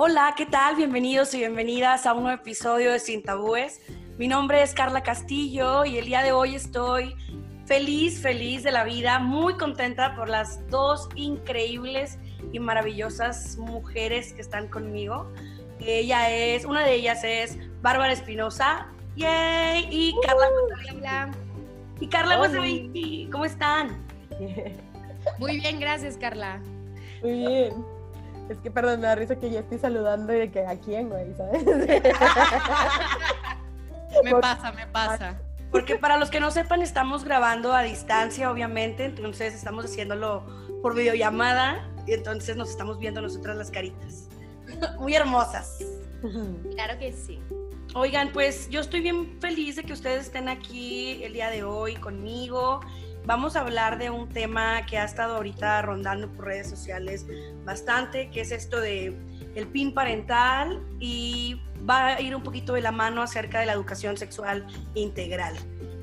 Hola, ¿qué tal? Bienvenidos y bienvenidas a un nuevo episodio de Sin Tabúes. Mi nombre es Carla Castillo y el día de hoy estoy feliz, feliz de la vida, muy contenta por las dos increíbles y maravillosas mujeres que están conmigo. Ella es, una de ellas es Bárbara Espinosa, yay, y Carla Hola. Y Carla ¿cómo están? Muy bien, gracias Carla. Muy bien. Es que, perdón, me da risa que ya estoy saludando y de que a quién, güey, ¿sabes? me pasa, me pasa. Porque para los que no sepan, estamos grabando a distancia, obviamente, entonces estamos haciéndolo por videollamada y entonces nos estamos viendo nosotras las caritas. Muy hermosas. Claro que sí. Oigan, pues yo estoy bien feliz de que ustedes estén aquí el día de hoy conmigo vamos a hablar de un tema que ha estado ahorita rondando por redes sociales bastante, que es esto de el PIN parental y va a ir un poquito de la mano acerca de la educación sexual integral.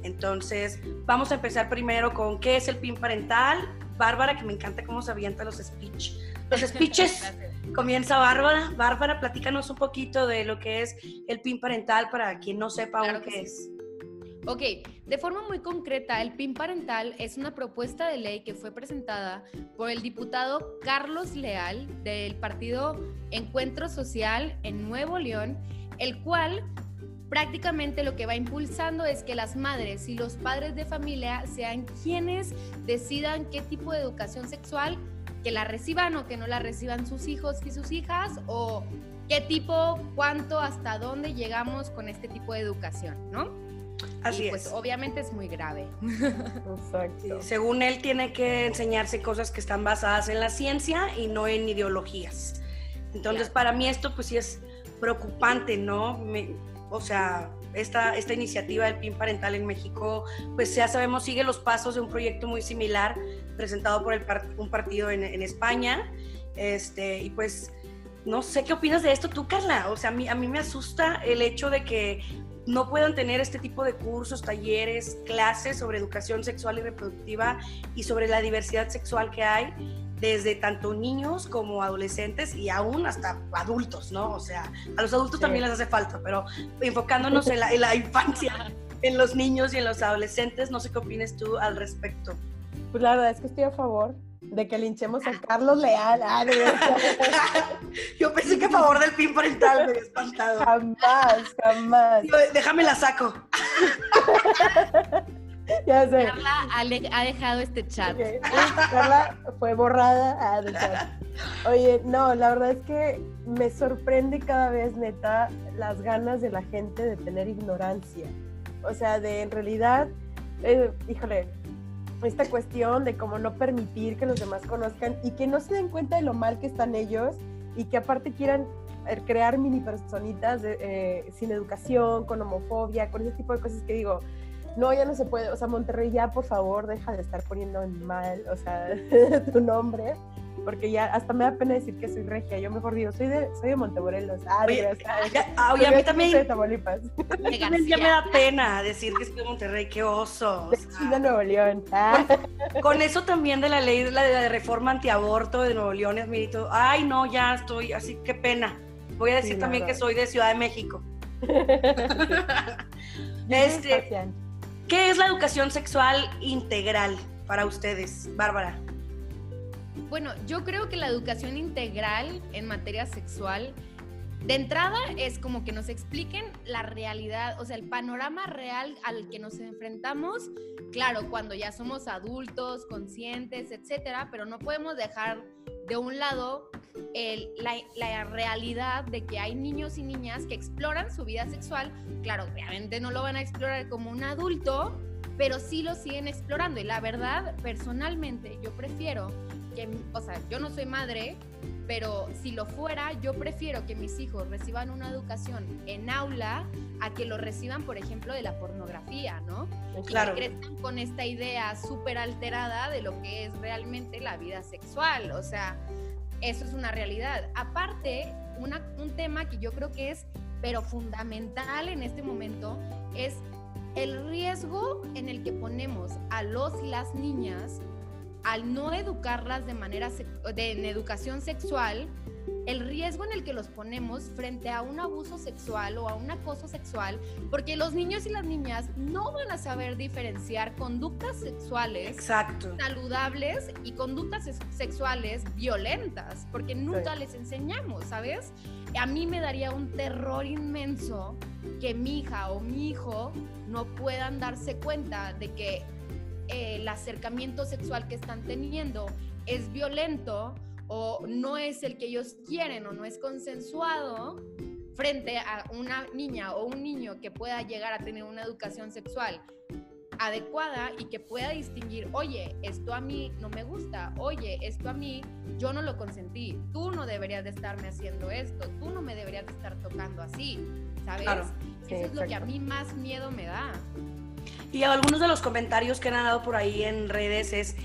Entonces, vamos a empezar primero con qué es el PIN parental. Bárbara, que me encanta cómo se avientan los speech. Los speeches. Comienza Bárbara. Bárbara, platícanos un poquito de lo que es el PIN parental para quien no sepa aún qué es. Ok, de forma muy concreta, el PIN parental es una propuesta de ley que fue presentada por el diputado Carlos Leal del partido Encuentro Social en Nuevo León, el cual prácticamente lo que va impulsando es que las madres y los padres de familia sean quienes decidan qué tipo de educación sexual que la reciban o que no la reciban sus hijos y sus hijas o qué tipo, cuánto, hasta dónde llegamos con este tipo de educación, ¿no? Así pues obviamente es muy grave. Exacto. según él tiene que enseñarse cosas que están basadas en la ciencia y no en ideologías. Entonces para mí esto pues sí es preocupante, ¿no? o sea, esta, esta iniciativa del PIN parental en México, pues ya sabemos, sigue los pasos de un proyecto muy similar presentado por el un partido en, en, España. Este, y pues, no sé qué opinas de esto tú, Carla. O sea, a mí, a mí me asusta el hecho de que no puedan tener este tipo de cursos, talleres, clases sobre educación sexual y reproductiva y sobre la diversidad sexual que hay desde tanto niños como adolescentes y aún hasta adultos, ¿no? O sea, a los adultos también les hace falta, pero enfocándonos en la, en la infancia, en los niños y en los adolescentes, no sé qué opines tú al respecto. Pues la verdad es que estoy a favor de que linchemos a Carlos Leal. Ah, Yo pensé que a favor del pin parental me había espantado. Jamás, jamás. déjame la saco. ya sé. Carla ha, dejado este chat. Carla fue borrada ah, Oye, no, la verdad es que me sorprende cada vez, neta, las ganas de la gente de tener ignorancia. O sea, de en realidad, eh, híjole, esta cuestión de cómo no permitir que los demás conozcan y que no se den cuenta de lo mal que están ellos y que aparte quieran eh, crear mini personitas eh, sin educación, con homofobia, con ese tipo de cosas que digo, no, ya no se puede, o sea, Monterrey ya por favor deja de estar poniendo mal, o sea, tu nombre porque ya hasta me da pena decir que soy regia. Yo mejor digo, soy de, soy de Montemorelos. Ah, oye, a mí también. Soy de Tamaulipas. ya me da pena decir que soy de Monterrey, qué oso. Soy de Nuevo León. Ah. Con, eso también de la ley de la, reforma antiaborto de Nuevo León, admirito. Ay, no, ya estoy, así, qué pena. Voy a decir también que soy de Ciudad de México. este, ¿Qué es la educación sexual integral para ustedes, Bárbara? Bueno, yo creo que la educación integral en materia sexual, de entrada es como que nos expliquen la realidad, o sea, el panorama real al que nos enfrentamos, claro, cuando ya somos adultos, conscientes, etcétera, pero no podemos dejar de un lado la, la, realidad de que hay niños y niñas que exploran su vida sexual. Claro, obviamente no lo van a explorar como un adulto, pero sí lo siguen explorando. Y la verdad, personalmente, yo prefiero o sea, yo no soy madre, pero si lo fuera, yo prefiero que mis hijos reciban una educación en aula a que lo reciban, por ejemplo, de la pornografía, ¿no? Claro. Y que crezcan con esta idea súper alterada de lo que es realmente la vida sexual, o sea, eso es una realidad. Aparte, un tema que yo creo que es, pero fundamental en este momento, es el riesgo en el que ponemos a los y las niñas al no educarlas de manera de, en educación sexual el riesgo en el que los ponemos frente a un abuso sexual o a un acoso sexual, porque los niños y las niñas no van a saber diferenciar conductas sexuales saludables y conductas sexuales violentas, porque nunca les enseñamos, ¿sabes? A mí me daría un terror inmenso que mi hija o mi hijo no puedan darse cuenta de que eh, el acercamiento sexual que están teniendo es violento o no es el que ellos quieren o no es consensuado frente a una niña o un niño que pueda llegar a tener una educación sexual adecuada y que pueda distinguir, oye, esto a mí no me gusta, oye, esto a mí yo no lo consentí, tú no deberías de estarme haciendo esto, tú no me deberías de estar tocando así, ¿sabes? Eso es lo que a mí más miedo me da. Y algunos de los comentarios que han dado por ahí en redes es,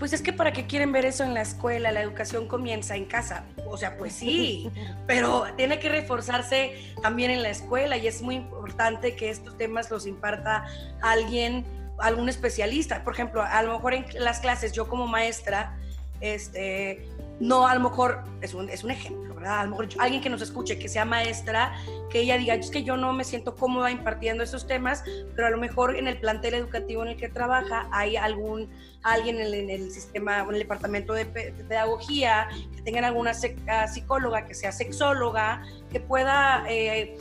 pues es que para qué quieren ver eso en la escuela, la educación comienza en casa. O sea, pues sí, pero tiene que reforzarse también en la escuela y es muy importante que estos temas los imparta alguien, algún especialista. Por ejemplo, a lo mejor en las clases yo como maestra, este, no a lo mejor, es un, es un ejemplo, A lo mejor alguien que nos escuche, que sea maestra, que ella diga, es que yo no me siento cómoda impartiendo esos temas, pero a lo mejor en el plantel educativo en el que trabaja hay algún, alguien en, el sistema, en el departamento de, pedagogía, que tengan alguna ah, psicóloga, que sea sexóloga, que pueda eh,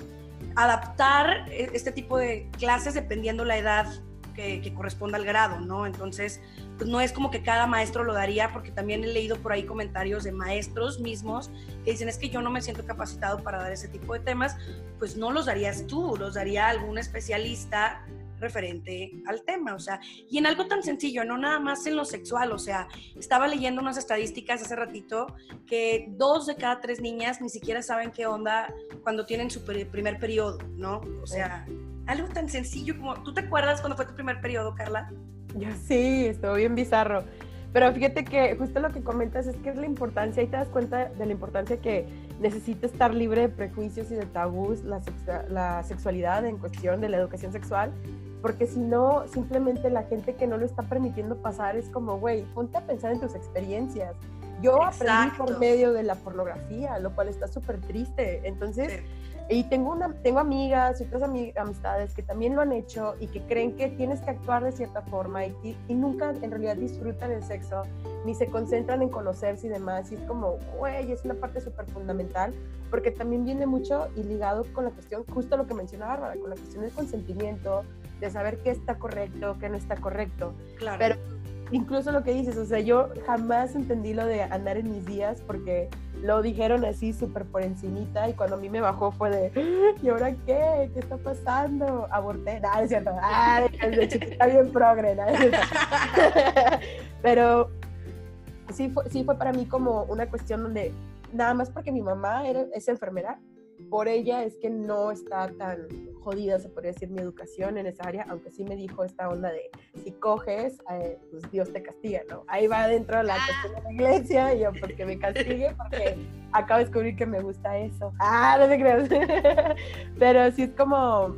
adaptar e, este tipo de clases dependiendo la edad que corresponda al grado, ¿no? Entonces, pues no es como que cada maestro lo daría, porque también he leído por ahí comentarios de maestros mismos que dicen es que yo no me siento capacitado para dar ese tipo de temas, pues no los darías tú, los daría algún especialista referente al tema, o sea, y en algo tan sencillo, no nada más en lo sexual, o sea, estaba leyendo unas estadísticas hace ratito que dos de cada tres niñas ni siquiera saben qué onda cuando tienen su primer periodo, ¿no? O sea, algo tan sencillo como, ¿tú te acuerdas cuando fue tu primer periodo, Carla? Yo sí, estuvo bien bizarro. Pero fíjate que justo lo que comentas es que es la importancia, y te das cuenta de la importancia que necesita estar libre de prejuicios y de tabús la, la sexualidad en cuestión de la educación sexual, porque si no, simplemente la gente que no lo está permitiendo pasar es como, güey, ponte a pensar en tus experiencias. Yo aprendí por medio de la pornografía, lo cual está súper triste. Entonces, y tengo, una, tengo amigas y otras amistades que también lo han hecho y que creen que tienes que actuar de cierta forma y, y, nunca en realidad disfrutan el sexo ni se concentran en conocerse y demás. Y es como, güey, es una parte súper fundamental porque también viene mucho y ligado con la cuestión, justo lo que mencionaba Bárbara, con la cuestión del consentimiento, de saber qué está correcto, qué no está correcto. Claro. Pero incluso lo que dices, o sea, yo jamás entendí lo de andar en mis días porque lo dijeron así súper por encimita y cuando a mí me bajó fue de, ¿y ahora qué? ¿Qué está pasando? Aborté, nada, es cierto, ah, de chiquita bien progre, ¿no? pero sí fue, sí fue para mí como una cuestión donde nada más porque mi mamá era, es enfermera, por ella es que no está tan jodida, se podría decir, mi educación en esa área, aunque sí me dijo esta onda de si coges, eh, pues Dios te castiga, ¿no? Ahí va dentro la ah. cuestión de la iglesia y yo, porque me castigue, porque acabo de descubrir que me gusta eso. Ah, no te creas. Pero sí es como,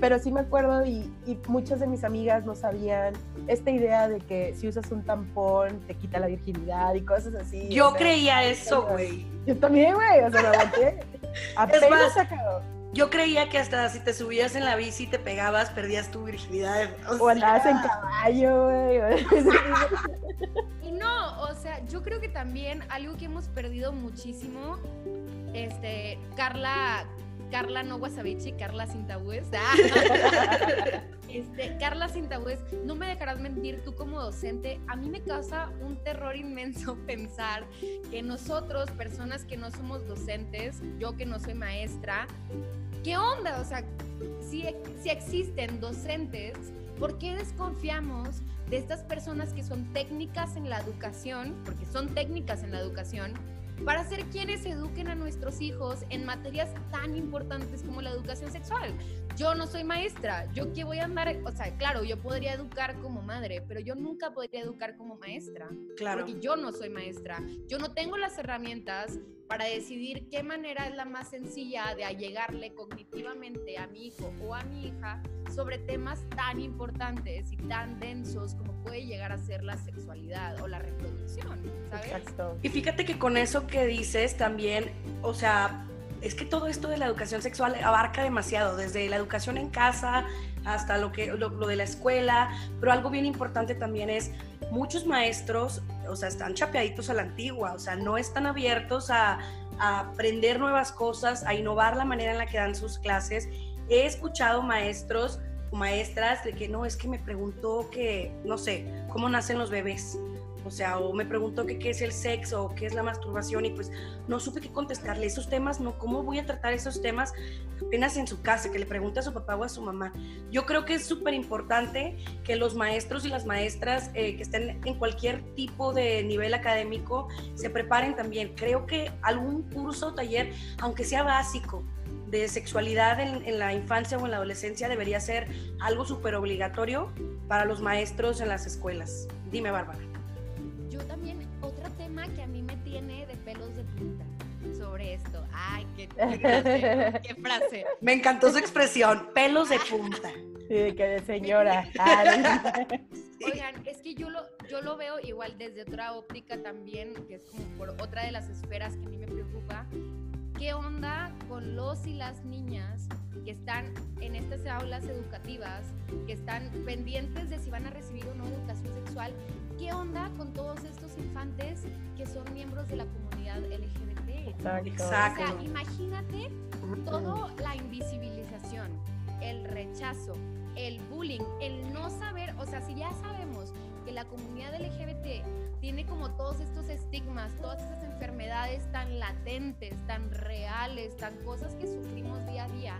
pero sí me acuerdo y, y, muchas de mis amigas no sabían esta idea de que si usas un tampón te quita la virginidad y cosas así. Yo creía eso, güey. Yo también, güey, o sea, me aguanté. Es más, yo creía que hasta si te subías en la bici y te pegabas, perdías tu virginidad. O, andabas en caballo, güey. y no, o sea, yo creo que también algo que hemos perdido muchísimo, este, Carla, Carla no Wasabichi, Carla sin este, Carla sin no me dejarás mentir, tú como docente, a mí me causa un terror inmenso pensar que nosotros, personas que no somos docentes, yo que no soy maestra, ¿qué onda? O sea, si, si existen docentes, ¿por qué desconfiamos de estas personas que son técnicas en la educación, porque son técnicas en la educación, para ser quienes eduquen a nuestros hijos en materias tan importantes como la educación sexual. Yo no soy maestra, yo qué voy a andar, o sea, claro, yo podría educar como madre, pero yo nunca podría educar como maestra, claro. porque yo no soy maestra, yo no tengo las herramientas para decidir qué manera es la más sencilla de allegarle cognitivamente a mi hijo o a mi hija sobre temas tan importantes y tan densos como puede llegar a ser la sexualidad o la reproducción, ¿sabes? Exacto. Y fíjate que con eso que dices también, o sea, es que todo esto de la educación sexual abarca demasiado, desde la educación en casa hasta lo, que, lo, de la escuela, pero algo bien importante también es muchos maestros, o sea, están chapeaditos a la antigua, o sea, no están abiertos a, a aprender nuevas cosas, a innovar la manera en la que dan sus clases. He escuchado maestros o maestras de que no, es que me preguntó que, no sé, cómo nacen los bebés o sea, o me preguntó qué es el sexo o qué es la masturbación y pues no supe qué contestarle. Esos temas, no, ¿cómo voy a tratar esos temas apenas en su casa? Que le pregunte a su papá o a su mamá. Yo creo que es súper importante que los maestros y las maestras eh, que estén en cualquier tipo de nivel académico se preparen también. Creo que algún curso o taller, aunque sea básico, de sexualidad en, en, la infancia o en la adolescencia debería ser algo súper obligatorio para los maestros en las escuelas. Dime, Bárbara Qué frase. Me encantó su expresión, pelos de punta. Sí, que de señora. Oigan, es que yo lo, yo lo veo igual desde otra óptica también, que es como por otra de las esferas que a mí me preocupa. ¿Qué onda con los y las niñas que están en estas aulas educativas, que están pendientes de si van a recibir o no educación sexual ¿qué onda con todos estos infantes que son miembros de la comunidad LGBT? Exacto. O sea, imagínate toda la invisibilización, el rechazo, el bullying, el no saber, o sea, si ya sabemos que la comunidad LGBT tiene como todos estos estigmas, todas estas enfermedades tan latentes, tan reales, tan cosas que sufrimos día a día,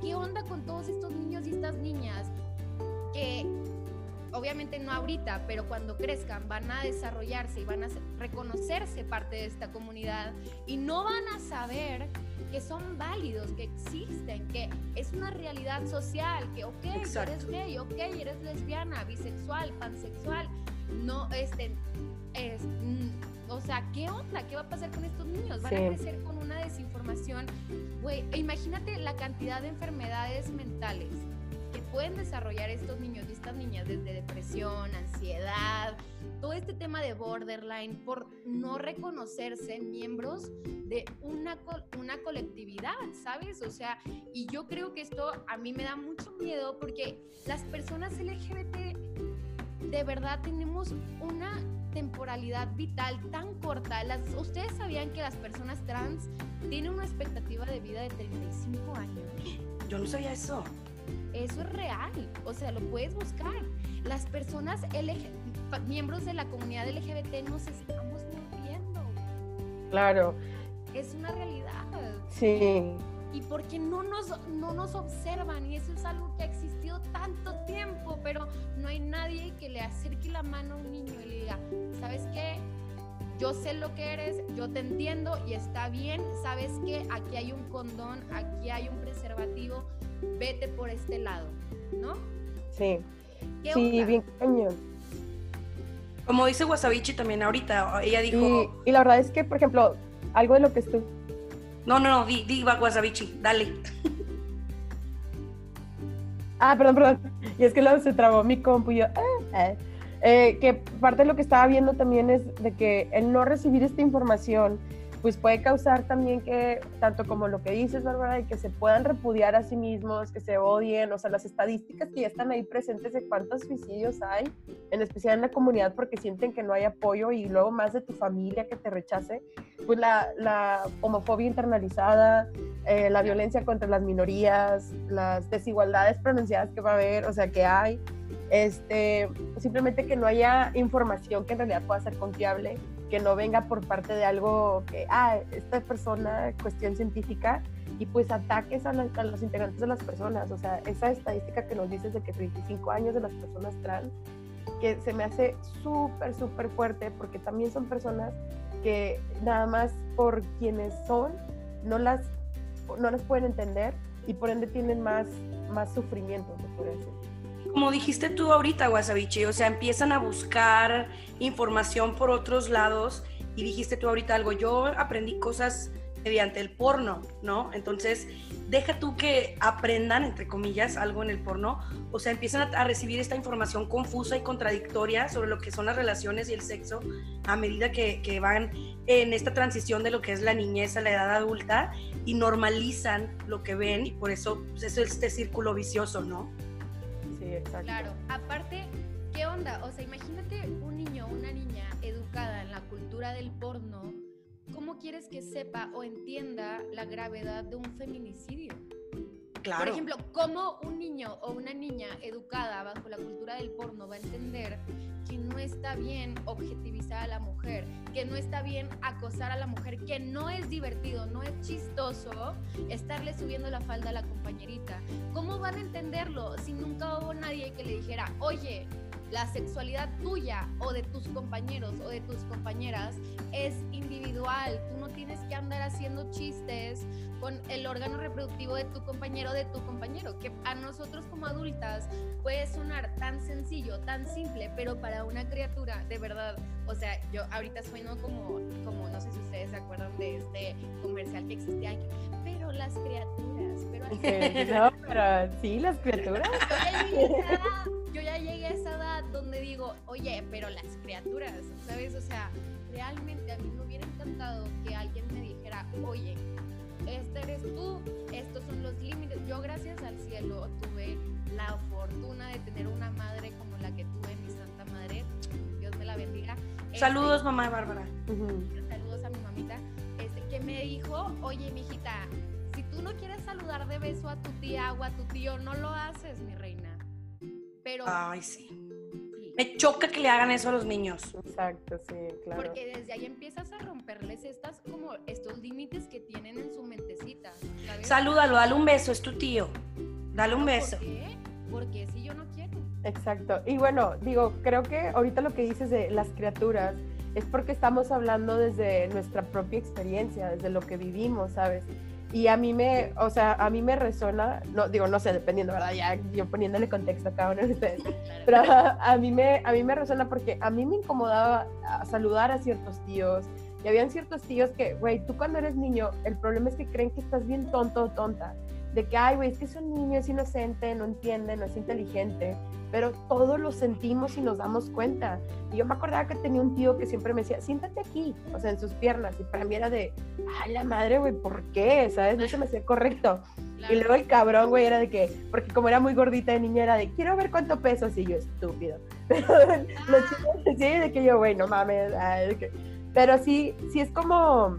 ¿qué onda con todos estos niños y estas niñas que obviamente no ahorita, pero cuando crezcan van a desarrollarse y van a reconocerse parte de esta comunidad y no van a saber que son válidos, que existen, que es una realidad social, que ok, eres gay, ok, eres lesbiana, bisexual, pansexual, no, este, es, mm, o sea, ¿qué onda? ¿Qué va a pasar con estos niños? Van a crecer con una desinformación, güey, imagínate la cantidad de enfermedades mentales pueden desarrollar estos niños y estas niñas desde depresión, ansiedad, todo este tema de borderline por no reconocerse miembros de una, una colectividad, ¿sabes? O sea, y yo creo que esto a mí me da mucho miedo porque las personas LGBT de verdad tenemos una temporalidad vital tan corta. Las, ¿Ustedes sabían que las personas trans tienen una expectativa de vida de 35 años? Yo no sabía eso. Eso es real, o sea, lo puedes buscar. Las personas miembros de la comunidad LGBT nos estamos muriendo. Claro. Es una realidad. Sí. Y porque no nos, no nos observan y eso es algo que ha existido tanto tiempo, pero no hay nadie que le acerque la mano a un niño y le diga, ¿sabes qué? Yo sé lo que eres, yo te entiendo y está bien, sabes que aquí hay un condón, aquí hay un preservativo, vete por este lado, ¿no? Sí. Sí, bien cañón. Como dice Wasabichi también ahorita, ella dijo... Y, la verdad es que, por ejemplo, algo de lo que estoy... No, no, no, di, di Wasabichi, dale. Ah, perdón, perdón. Y es que luego se trabó mi compu y yo... Ah, eh, que parte de lo que estaba viendo también es de que el no recibir esta información pues puede causar también que, tanto como lo que dices, Bárbara, que se puedan repudiar a sí mismos, que se odien, o sea, las estadísticas que ya están ahí presentes de cuántos suicidios hay, en especial en la comunidad, porque sienten que no hay apoyo y luego más de tu familia que te rechace, pues la, la homofobia internalizada, eh, la violencia contra las minorías, las desigualdades pronunciadas que va a haber, o sea, que hay, este, simplemente que no haya información que en realidad pueda ser confiable que no venga por parte de algo que, ah, esta persona, cuestión científica, y pues ataques a, los integrantes de las personas. O sea, esa estadística que nos dices de que 35 años de las personas trans, que se me hace súper, súper fuerte, porque también son personas que nada más por quienes son, no las, no las pueden entender y por ende tienen más más sufrimiento, se puede decir. Como dijiste tú ahorita, Wasabichi, o sea, empiezan a buscar información por otros lados y dijiste tú ahorita algo, yo aprendí cosas mediante el porno, ¿no? Entonces, deja tú que aprendan, entre comillas, algo en el porno, o sea, empiezan a, recibir esta información confusa y contradictoria sobre lo que son las relaciones y el sexo a medida que, van en esta transición de lo que es la niñez a la edad adulta y normalizan lo que ven y por eso pues, es este círculo vicioso, ¿no? Claro, aparte, ¿qué onda? O sea, imagínate un niño o una niña educada en la cultura del porno ¿cómo quieres que sepa o entienda la gravedad de un feminicidio? Claro. Por ejemplo, ¿cómo un niño o una niña educada bajo la cultura del porno va a entender que no está bien objetivizar a la mujer, que no está bien acosar a la mujer, que no es divertido, no es chistoso estarle subiendo la falda a la compañerita? ¿Cómo van a entenderlo si nunca hubo nadie que le dijera, oye, la sexualidad tuya o de tus compañeros o de tus compañeras es individual. Tú andar haciendo chistes con el órgano reproductivo de tu compañero de tu compañero, que a nosotros como adultas puede sonar tan sencillo, tan simple, pero para una criatura, de verdad, o sea, yo ahorita sueno como, como no sé si ustedes se acuerdan de este comercial que existía, pero las criaturas, pero... no, pero sí, las criaturas. Yo ya llegué a esa edad donde digo, oye, pero las criaturas, ¿sabes? O sea, realmente a mí me hubiera encantado que alguien me dijera, oye, este eres tú, estos son los límites. Yo gracias al cielo tuve la fortuna de tener una madre como la que tuve, mi santa madre, Dios me la bendiga. Saludos, este, mamá de Bárbara. Saludos a mi mamita, este, que me dijo, oye, mijita, si tú no quieres saludar de beso a tu tía o a tu tío, no lo haces, mi reina. Pero... Ay, sí. Me choca que le hagan eso a los niños. Exacto, sí, claro. Porque desde ahí empiezas a romperles estas como estos límites que tienen en su mentecita. Salúdalo, dale un beso, es tu tío. Dale un beso. ¿Por qué? Porque si yo no quiero. Exacto. Y bueno, digo, creo que ahorita lo que dices de las criaturas es porque estamos hablando desde nuestra propia experiencia, desde lo que vivimos, ¿sabes? Y a mí me, o sea, a mí me resuena, no digo, no sé, dependiendo, ¿verdad? Ya yo poniéndole contexto a cada uno de ustedes, pero a, mí me, a mí me resuena porque a mí me incomodaba saludar a ciertos tíos. Y habían ciertos tíos que, güey, tú cuando eres niño, el problema es que creen que estás bien tonto o tonta de que, ay, güey, es que es un niño, es inocente, no entiende, no es inteligente, pero todos lo sentimos y nos damos cuenta. Y yo me acordaba que tenía un tío que siempre me decía, siéntate aquí, o sea, en sus piernas, y para mí era de, ay, la madre, güey, ¿por qué? ¿Sabes? No se me hacía correcto. Y luego el cabrón, güey, era de que, porque como era muy gordita de niña, era de, quiero ver cuánto peso, así yo, estúpido. Pero los chicos, sí, de que yo, güey, no mames, pero sí, sí es como,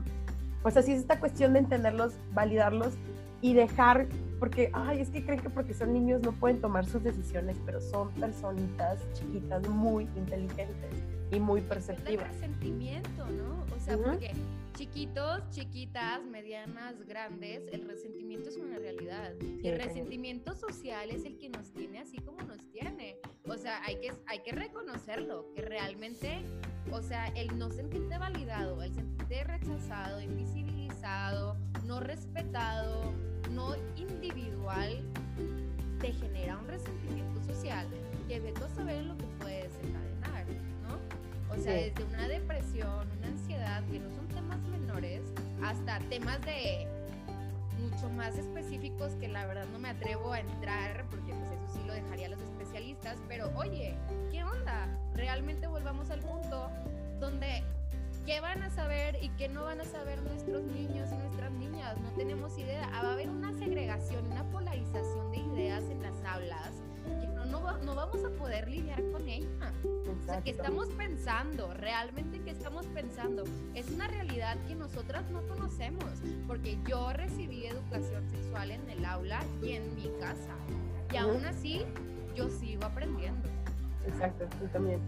o sea, sí es esta cuestión de entenderlos, validarlos y dejar, porque, ay, es que creen que porque son niños no pueden tomar sus decisiones, pero son personitas chiquitas muy inteligentes y muy perceptivas. El resentimiento, ¿no? O sea, porque chiquitos, chiquitas, medianas, grandes, el resentimiento es una realidad. y el resentimiento social es el que nos tiene así como nos tiene. O sea, hay que, hay que reconocerlo, que realmente, o sea, el no sentirte validado, el sentirte rechazado, invisibilizado, no respetado, no individual te genera un resentimiento social que veto a saber lo que puede desencadenar, ¿no? O sea, desde una depresión, una ansiedad, que no son temas menores, hasta temas de mucho más específicos que la verdad no me atrevo a entrar, porque pues eso sí lo dejaría a los especialistas, pero oye, ¿qué onda? Realmente volvamos al punto donde qué van a saber y qué no van a saber nuestros niños y nuestras niñas. No tenemos idea. Ah, va a haber una segregación, una polarización de ideas en las aulas que no, no, vamos a poder lidiar con ella. O sea, ¿qué estamos pensando? Realmente, ¿qué estamos pensando? Es una realidad que nosotras no conocemos, porque yo recibí educación sexual en el aula y en mi casa. Y aún así, yo sigo aprendiendo. Exacto, tú también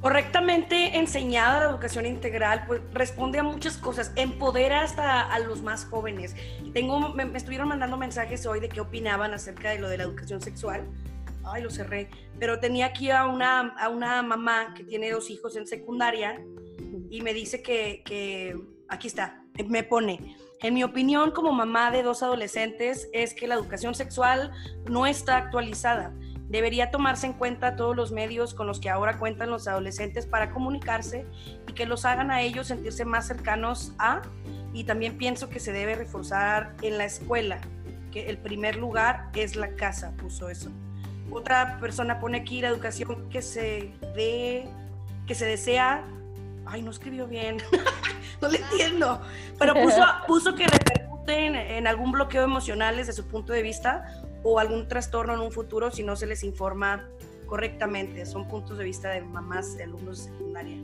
correctamente enseñada la educación integral, pues responde a muchas cosas, empodera hasta a los más jóvenes. Tengo, me, estuvieron mandando mensajes hoy de qué opinaban acerca de lo de la educación sexual. Ay, lo cerré. Pero tenía aquí a una, a una mamá que tiene dos hijos en secundaria y me dice que, que aquí está, me pone, En mi opinión, como mamá de dos adolescentes, es que la educación sexual no está actualizada. Debería tomarse en cuenta todos los medios con los que ahora cuentan los adolescentes para comunicarse y que los hagan a ellos sentirse más cercanos a. Y también pienso que se debe reforzar en la escuela, que el primer lugar es la casa, puso eso. Otra persona pone aquí la educación que se ve, que se desea. Ay, no escribió bien. no le entiendo. Pero puso, puso que repercute en, algún bloqueo emocional desde su punto de vista o algún trastorno en un futuro si no se les informa correctamente. Son puntos de vista de mamás de alumnos de secundaria.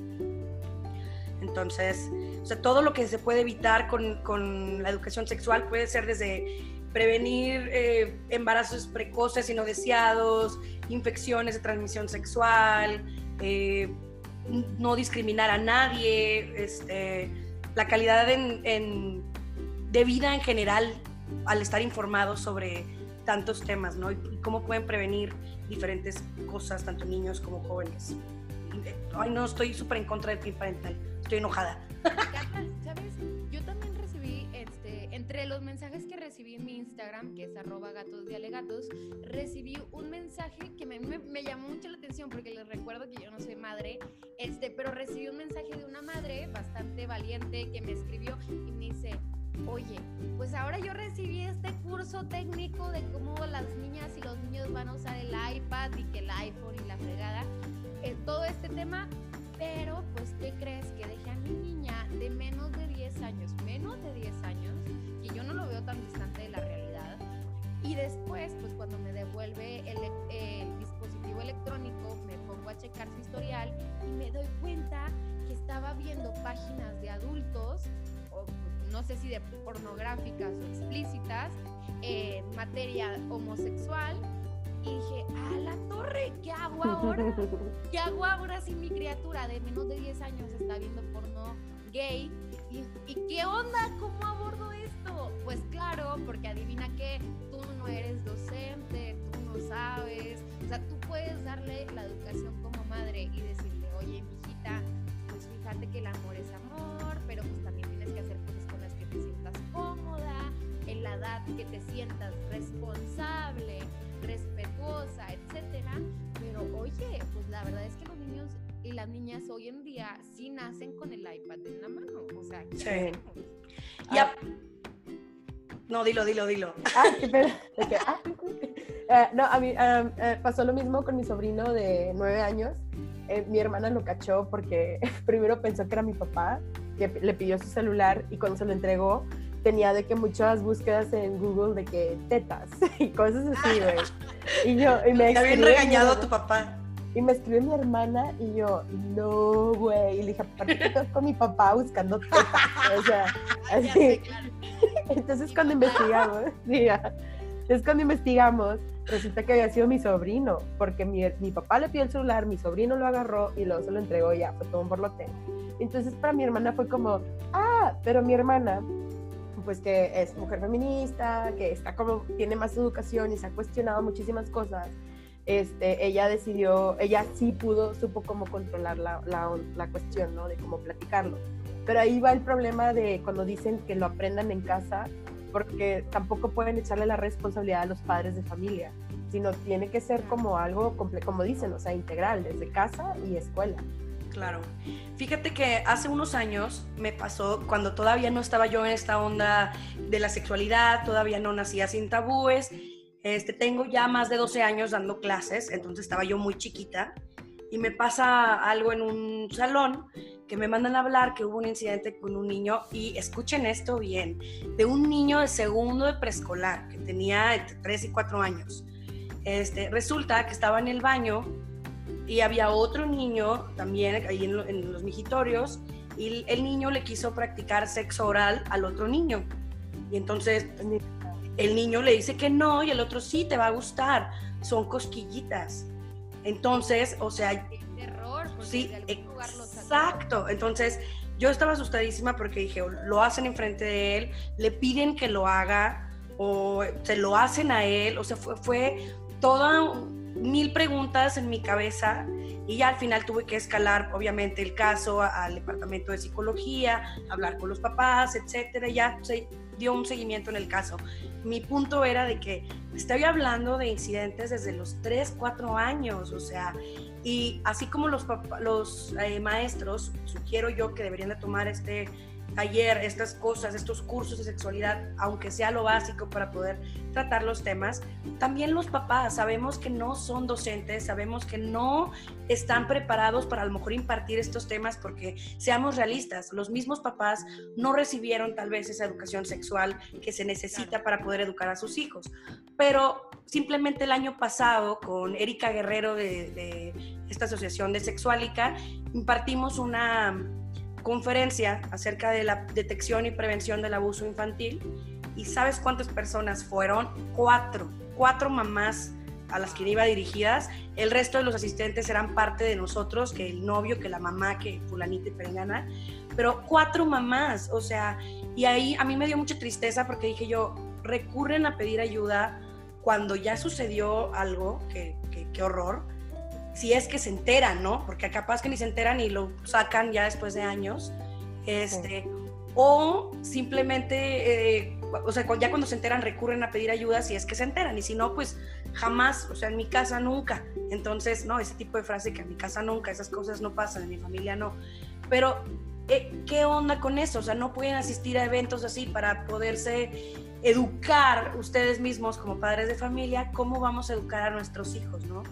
Entonces, o sea, todo lo que se puede evitar con, con la educación sexual puede ser desde prevenir eh, embarazos precoces y no deseados, infecciones de transmisión sexual, eh, no discriminar a nadie, este, la calidad de vida en general al estar informados sobre tantos temas, ¿no? Y cómo pueden prevenir diferentes cosas, tanto niños como jóvenes. Ay, no, estoy súper en contra del PIN parental, estoy enojada. ¿Sabes? Yo también entre los mensajes que recibí en mi Instagram, que es arroba gatos de alegatos, recibí un mensaje que me, me, llamó mucho la atención porque les recuerdo que yo no soy madre, este, pero recibí un mensaje de una madre bastante valiente que me escribió y me dice, oye, pues ahora yo recibí este curso técnico de cómo las niñas y los niños van a usar el iPad y que el iPhone y la fregada, eh, todo este tema, pero pues ¿qué crees? Que dejé a mi niña de menos de 10 años, menos de 10 años, que yo no lo veo tan distante de la realidad. Y después, pues cuando me devuelve el, dispositivo electrónico, me pongo a checar su historial y me doy cuenta que estaba viendo páginas de adultos, no sé si de pornográficas o explícitas, en materia homosexual. Y dije, a la torre, ¿qué hago ahora? ¿Qué hago ahora si mi criatura de menos de 10 años está viendo porno gay? ¿Y, y qué onda? ¿Cómo abordo esto? Pues claro, porque adivina que tú no eres docente, tú no sabes. O sea, tú puedes darle la educación como madre y decirle, oye, mijita, pues fíjate que el amor es amor, pero pues también edad que te sientas responsable, respetuosa, etcétera. Pero oye, pues la verdad es que los niños y las niñas hoy en día sí nacen con el iPad en la mano. O sea, sí. Ya. No, dilo, dilo, dilo. Ah, qué pena. Ah, eh, no, a mí eh, pasó lo mismo con mi sobrino de nueve años. Eh, mi hermana lo cachó porque primero pensó que era mi papá, que le pidió su celular y cuando se lo entregó tenía de que muchas búsquedas en Google de que tetas y cosas así, güey. Y yo, y me... Está bien regañado a tu papá. Y me escribió mi hermana y yo, no, güey. Y le dije, aparte que estás con mi papá buscando tetas. O sea, así. Entonces cuando investigamos, es cuando investigamos, resulta que había sido mi sobrino, porque mi, mi, papá le pidió el celular, mi sobrino lo agarró y luego se lo entregó y ya, fue todo un borlote. Entonces para mi hermana fue como, ah, pero mi hermana, pues que es mujer feminista, que está como, tiene más educación y se ha cuestionado muchísimas cosas este, ella decidió, ella sí pudo, supo cómo controlar la, la, cuestión, ¿no? De cómo platicarlo. Pero ahí va el problema de cuando dicen que lo aprendan en casa, porque tampoco pueden echarle la responsabilidad a los padres de familia, sino tiene que ser como algo, como dicen, o sea, integral, desde casa y escuela. Claro. Fíjate que hace unos años me pasó, cuando todavía no estaba yo en esta onda de la sexualidad, todavía no nacía sin tabúes, este, tengo ya más de 12 años dando clases, entonces estaba yo muy chiquita y me pasa algo en un salón que me mandan a hablar que hubo un incidente con un niño y escuchen esto bien, de un niño de segundo de preescolar que tenía entre 3 y 4 años. Este, resulta que estaba en el baño y había otro niño también ahí en, en los mijitorios y el niño le quiso practicar sexo oral al otro niño. Y entonces el niño le dice que no y el otro sí, te va a gustar. Son cosquillitas. Entonces, o sea... terror. Sí, exacto. Entonces, yo estaba asustadísima porque dije, lo hacen enfrente de él, le piden que lo haga o se lo hacen a él. O sea, fue, fue toda mil preguntas en mi cabeza Y ya al final tuve que escalar, obviamente, el caso al departamento de psicología, hablar con los papás, etcétera. Ya se dio un seguimiento en el caso. Mi punto era de que estoy hablando de incidentes desde los 3, 4 años, o sea, y así como los, los eh, maestros, sugiero yo que deberían de tomar este taller, estas cosas, estos cursos de sexualidad, aunque sea lo básico para poder tratar los temas, también los papás sabemos que no son docentes, sabemos que no están preparados para a lo mejor impartir estos temas porque seamos realistas, los mismos papás no recibieron tal vez esa educación sexual que se necesita para poder educar a sus hijos. Pero simplemente el año pasado con Erika Guerrero de, esta asociación de Sexualica impartimos una conferencia acerca de la detección y prevención del abuso infantil. ¿Y sabes cuántas personas fueron? Cuatro. Cuatro mamás a las que iba dirigidas. El resto de los asistentes eran parte de nosotros, que el novio, que la mamá, que fulanita y perengana. Pero cuatro mamás, o sea, y ahí a mí me dio mucha tristeza porque dije yo, recurren a pedir ayuda cuando ya sucedió algo, que, qué horror, si es que se enteran, ¿no? Porque capaz que ni se enteran y lo sacan ya después de años. Este, O simplemente, eh, o sea, ya cuando se enteran recurren a pedir ayuda si es que se enteran. Y si no, pues jamás, o sea, en mi casa nunca. Entonces, no, ese tipo de frase que en mi casa nunca, esas cosas no pasan, en mi familia no. Pero, eh, ¿qué onda con eso? O sea, no pueden asistir a eventos así para poderse educar ustedes mismos como padres de familia, cómo vamos a educar a nuestros hijos, ¿no?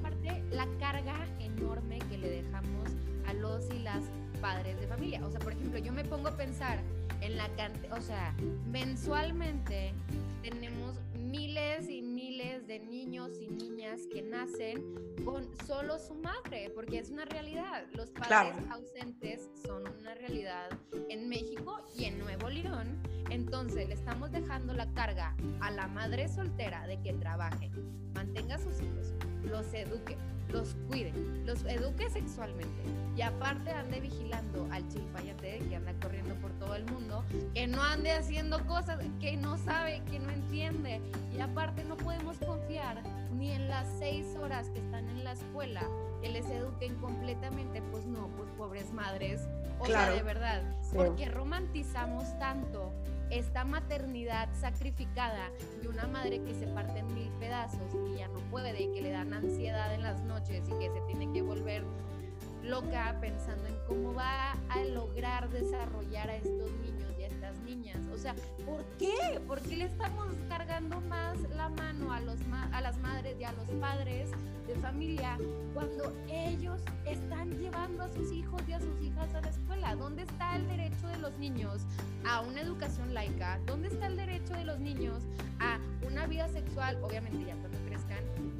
Aparte, la carga enorme que le dejamos a los y las padres de familia. O sea, por ejemplo, yo me pongo a pensar en la cantidad, o sea, mensualmente tenemos miles y miles de niños y niñas que nacen con solo su madre, porque es una realidad. Los padres ausentes son una realidad en México y en Nuevo León. Entonces le estamos dejando la carga a la madre soltera de que trabaje, mantenga a sus hijos, los eduque, los cuide, los eduque sexualmente. Y aparte ande vigilando al chilpayate que anda corriendo por todo el mundo, que no ande haciendo cosas que no sabe, que no entiende. Y aparte no podemos confiar ni en las seis horas que están en la escuela que les eduquen completamente, pues no, pues pobres madres, o sea, de verdad, porque romantizamos tanto esta maternidad sacrificada de una madre que se parte en mil pedazos y ya no puede y que le dan ansiedad en las noches y que se tiene que volver loca pensando en cómo va a lograr desarrollar a estos niños y a estas niñas. O sea, ¿por qué? ¿Por qué le estamos cargando más la mano a, los a las madres y a los padres de familia cuando ellos están llevando a sus hijos y a sus hijas a la escuela? ¿Dónde está el derecho de los niños a una educación laica? ¿Dónde está el derecho de los niños a una vida sexual? Obviamente ya cuando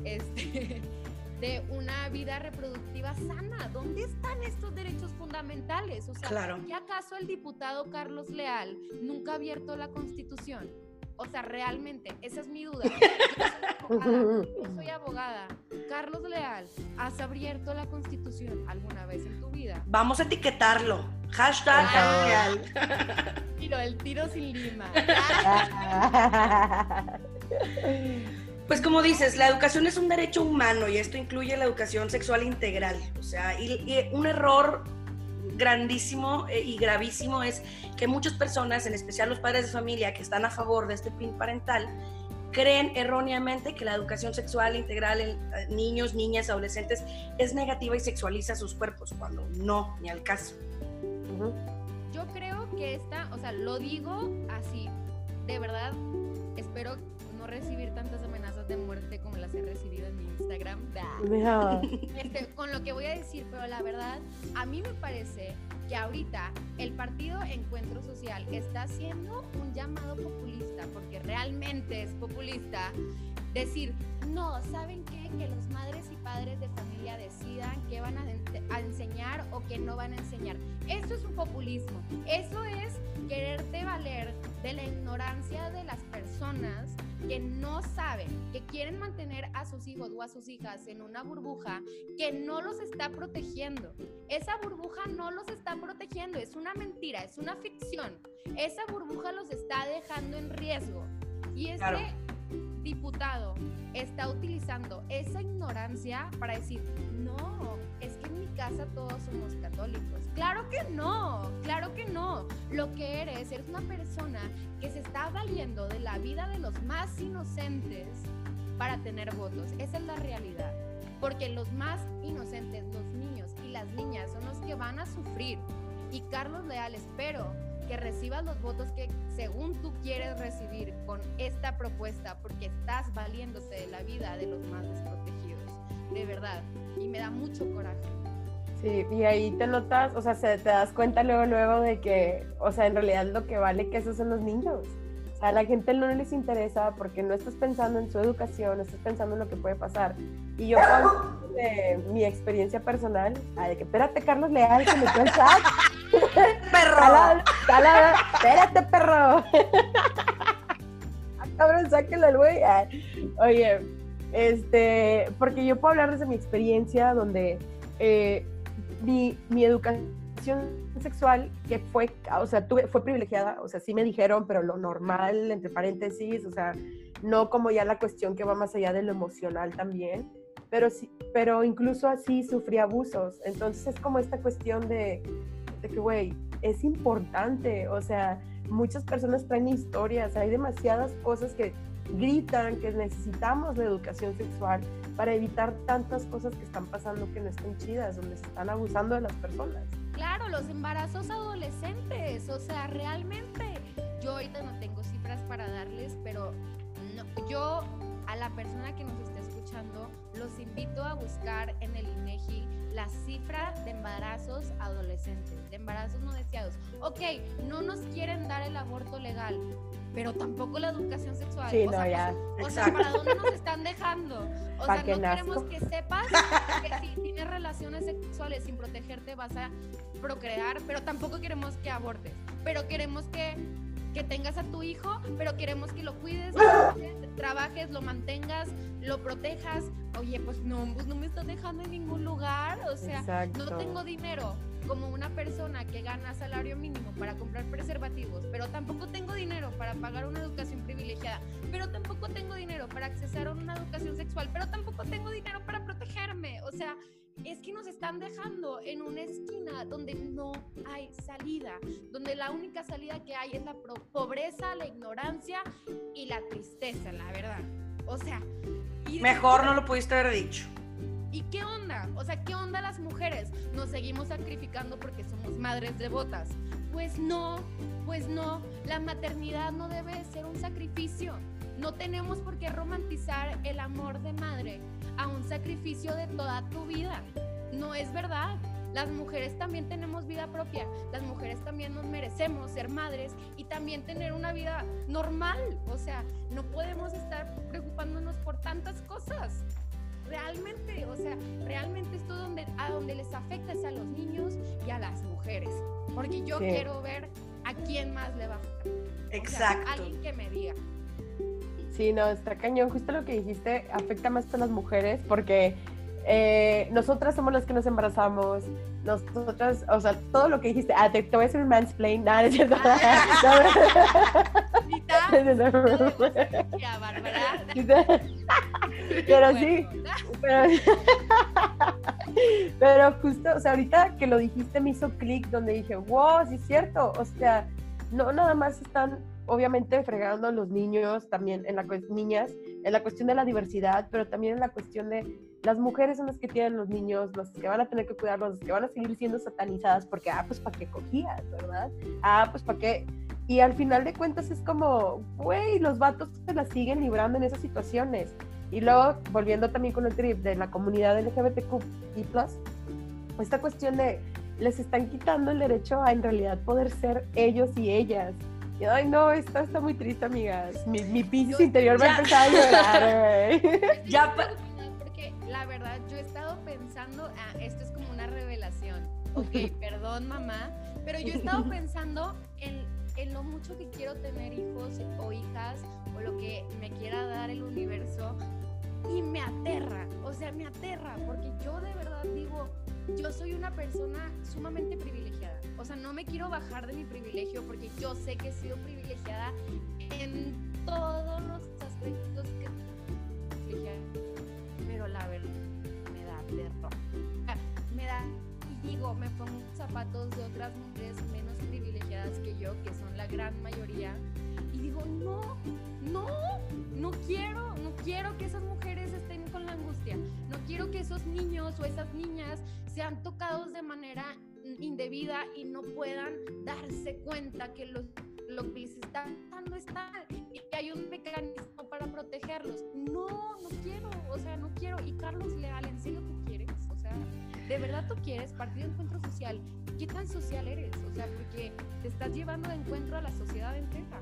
este de una vida reproductiva sana. ¿Dónde están estos derechos fundamentales? O sea, claro. ¿qué acaso el diputado Carlos Leal nunca ha abierto la Constitución? O sea, realmente, esa es mi duda. Yo soy abogada. Carlos Leal, ¿has abierto la Constitución alguna vez en tu vida? Vamos a etiquetarlo. Hashtag ah. Leal. Tiro, el tiro sin lima. Pues como dices, la educación es un derecho humano y esto incluye la educación sexual integral. O sea, y, un error grandísimo eh, y gravísimo es que muchas personas, en especial los padres de familia que están a favor de este PIN parental, creen erróneamente que la educación sexual integral en eh, niños, niñas, adolescentes es negativa y sexualiza sus cuerpos, cuando no, ni al caso. Yo creo que esta, o sea, lo digo así, de verdad, espero no recibir tantas amenazas de muerte como las he recibido en mi Instagram. Este, con lo que voy a decir, pero la verdad, a mí me parece que ahorita el partido Encuentro Social está haciendo un llamado populista, porque realmente es populista decir, no, ¿saben qué? Que los madres y padres de familia decidan qué van a, a, enseñar o qué no van a enseñar. Eso es un populismo. Eso es quererte valer de la ignorancia de las personas que no saben, que quieren mantener a sus hijos o a sus hijas en una burbuja que no los está protegiendo. Esa burbuja no los está protegiendo, es una mentira, es una ficción. Esa burbuja los está dejando en riesgo. Y este diputado está utilizando esa ignorancia para decir, no, es que en mi casa todos somos católicos. Claro que no, claro que no. Lo que eres, eres una persona que se está valiendo de la vida de los más inocentes para tener votos. Esa es la realidad. Porque los más inocentes, los niños y las niñas son los que van a sufrir. Y Carlos Leal, espero que recibas los votos que según tú quieres recibir con esta propuesta, porque estás valiéndote de la vida de los más desprotegidos, de verdad, y me da mucho coraje. Sí, y ahí te notas, o sea, te das cuenta luego, luego de que, o sea, en realidad lo que vale que esos son los niños. A la gente no les interesa porque no estás pensando en su educación, no estás pensando en lo que puede pasar. Y yo, de mi experiencia personal, de que espérate, Carlos Leal, que me el chat. perro. espérate, perro. Ah, cabrón, sáquelo el güey. Oye, este, porque yo puedo hablar desde mi experiencia donde eh, mi, mi, educación sexual, que fue, o sea, tuve, fue privilegiada, o sea, sí me dijeron, pero lo normal, entre paréntesis, o sea, no como ya la cuestión que va más allá de lo emocional también, pero, sí, pero incluso así sufrí abusos. Entonces es como esta cuestión de, que, güey, es importante, o sea, muchas personas traen historias, hay demasiadas cosas que gritan que necesitamos la educación sexual para evitar tantas cosas que están pasando que no están chidas, donde se están abusando de las personas. Claro, los embarazos adolescentes, o sea, realmente, yo ahorita no tengo cifras para darles, pero yo a la persona que nos está escuchando, los invito a buscar en el INEGI la cifra de embarazos adolescentes, de embarazos no deseados. Ok, no nos quieren dar el aborto legal, pero tampoco la educación sexual. Sí, o, no, sea, ya. O sea, ¿para dónde nos están dejando? O sea, no queremos que sepas que si tienes relaciones sexuales sin protegerte vas a procrear, pero tampoco queremos que abortes, pero queremos que que tengas a tu hijo, pero queremos que lo cuides, lo trabajes, lo mantengas, lo protejas. Oye, pues no, pues no me estás dejando en ningún lugar, o sea, no tengo dinero como una persona que gana salario mínimo para comprar preservativos, pero tampoco tengo dinero para pagar una educación privilegiada, pero tampoco tengo dinero para accesar a una educación sexual, pero tampoco tengo dinero para protegerme. O sea, es que nos están dejando en una esquina donde no hay salida, donde la única salida que hay es la pobreza, la ignorancia y la tristeza, la verdad. O sea... Mejor no lo pudiste haber dicho. ¿Y qué onda? O sea, ¿qué onda las mujeres? ¿Nos seguimos sacrificando porque somos madres devotas? Pues no, pues no. La maternidad no debe ser un sacrificio. No tenemos por qué romantizar el amor de madre a un sacrificio de toda tu vida. No es verdad. Las mujeres también tenemos vida propia, las mujeres también nos merecemos ser madres y también tener una vida normal. O sea, no podemos estar preocupándonos por tantas cosas. Realmente, o sea, realmente esto donde, a donde les afecta es a los niños y a las mujeres. Porque yo quiero ver a quién más le va a afectar. Exacto. alguien que me diga. Sí, no, está cañón. Justo lo que dijiste afecta más a las mujeres porque eh, nosotras somos las que nos embarazamos. Nosotras, o sea, todo lo que dijiste. Ah, te, voy a hacer un mansplain. Nada, es cierto. pero sí. Pero, pero justo, o sea, ahorita que lo dijiste me hizo clic donde dije, wow, sí es cierto. O sea, no nada más están obviamente fregando a los niños, también en la niñas, en la cuestión de la diversidad, pero también en la cuestión de las mujeres son las que tienen los niños, las que van a tener que cuidarlos, las que van a seguir siendo satanizadas porque, ah, pues para qué cogías, ¿verdad? Ah, pues para qué. Y al final de cuentas es como, güey, los vatos se las siguen librando en esas situaciones. Y luego, volviendo también con el trip de la comunidad LGBTQ y plus, esta cuestión de les están quitando el derecho a en realidad poder ser ellos y ellas Ay, no, esto está muy triste, amigas. Mi, mi interior va a empezar a llorar, güey. ya, porque la verdad, yo he estado pensando, ah, esto es como una revelación. Ok, perdón, mamá, pero yo he estado pensando en, en lo mucho que quiero tener hijos o hijas o lo que me quiera dar el universo y me aterra, o sea, me aterra, porque yo de verdad digo, yo soy una persona sumamente privilegiada. O sea, no me quiero bajar de mi privilegio porque yo sé que he sido privilegiada en todos los aspectos que pero la verdad me da terror. Me da, digo, me pongo zapatos de otras mujeres menos privilegiadas que yo, que son la gran mayoría, y digo, no, no, no quiero, no quiero que esas mujeres estén con la angustia, no quiero que esos niños o esas niñas sean tocados de manera indebida y no puedan darse cuenta que lo, lo que les está no está y que hay un mecanismo para protegerlos. No, no quiero, o sea, no quiero. Y Carlos Leal, ¿de verdad tú quieres partido de encuentro social? ¿Qué tan social eres? O sea, porque te estás llevando de encuentro a la sociedad entera.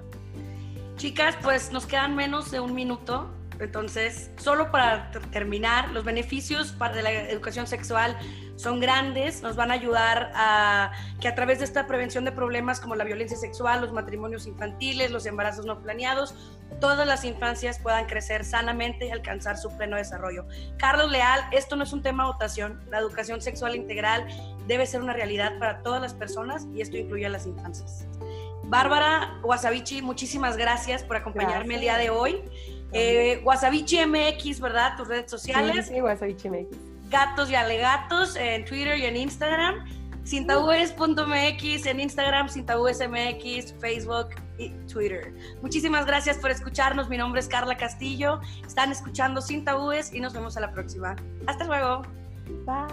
Chicas, pues nos quedan menos de un minuto. Entonces, solo para terminar, los beneficios de la educación sexual son grandes, nos van a ayudar a que a través de esta prevención de problemas como la violencia sexual, los matrimonios infantiles, los embarazos no planeados, todas las infancias puedan crecer sanamente y alcanzar su pleno desarrollo. Carlos Leal, esto no es un tema de votación, la educación sexual integral debe ser una realidad para todas las personas y esto incluye a las infancias. Bárbara Wasabichi, muchísimas gracias por acompañarme el día de hoy. Eh, Wasabichi MX, ¿verdad? Tus redes sociales. Sí, sí Wasabichi MX gatos y alegatos en Twitter y en Instagram. Sintabúes.mx en Instagram, Sintabúes.mx, Facebook y Twitter. Muchísimas gracias por escucharnos. Mi nombre es Carla Castillo. Están escuchando Sin Tabúes y nos vemos a la próxima. Hasta luego. Bye.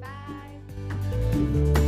Bye.